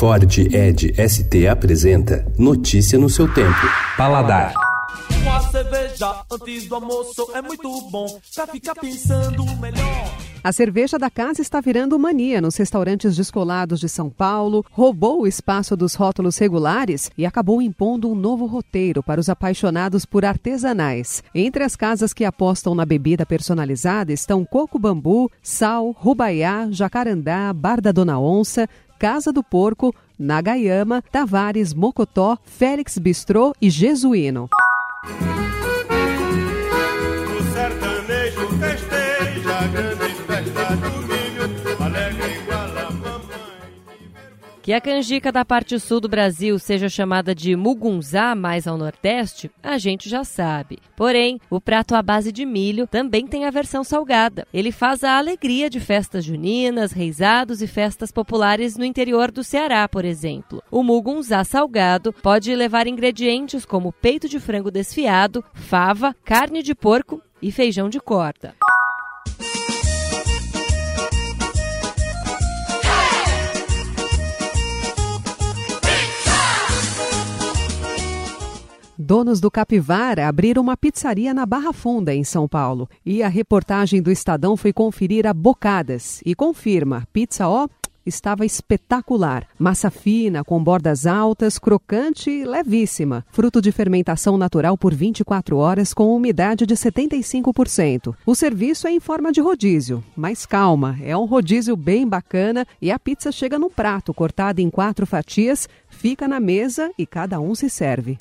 Ford Ed ST apresenta Notícia no seu tempo. Paladar. Uma cerveja antes do almoço é muito bom pra ficar pensando melhor. A cerveja da casa está virando mania nos restaurantes descolados de São Paulo, roubou o espaço dos rótulos regulares e acabou impondo um novo roteiro para os apaixonados por artesanais. Entre as casas que apostam na bebida personalizada estão Coco Bambu, Sal, Rubaiá, Jacarandá, Bar da Dona Onça, Casa do Porco, Nagayama, Tavares, Mocotó, Félix Bistrô e Jesuíno. Que a canjica da parte sul do Brasil seja chamada de mugunzá mais ao nordeste, a gente já sabe. Porém, o prato à base de milho também tem a versão salgada. Ele faz a alegria de festas juninas, reisados e festas populares no interior do Ceará, por exemplo. O mugunzá salgado pode levar ingredientes como peito de frango desfiado, fava, carne de porco e feijão de corda. Donos do Capivara abriram uma pizzaria na Barra Funda, em São Paulo. E a reportagem do Estadão foi conferir a bocadas e confirma: pizza, ó, estava espetacular. Massa fina, com bordas altas, crocante e levíssima. Fruto de fermentação natural por 24 horas com umidade de 75%. O serviço é em forma de rodízio, mas calma, é um rodízio bem bacana e a pizza chega no prato, cortada em quatro fatias, fica na mesa e cada um se serve.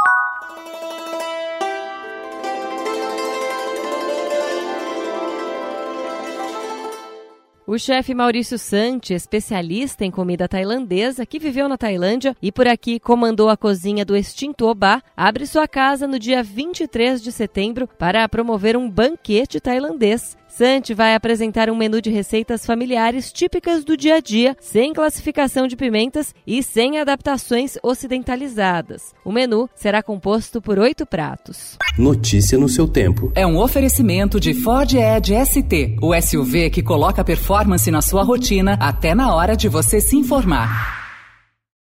O chefe Maurício Santi, especialista em comida tailandesa, que viveu na Tailândia e por aqui comandou a cozinha do extinto Oba, abre sua casa no dia 23 de setembro para promover um banquete tailandês. Santi vai apresentar um menu de receitas familiares típicas do dia a dia, sem classificação de pimentas e sem adaptações ocidentalizadas. O menu será composto por oito pratos. Notícia no seu tempo. É um oferecimento de Ford Edge ST, o SUV que coloca performance na sua rotina até na hora de você se informar.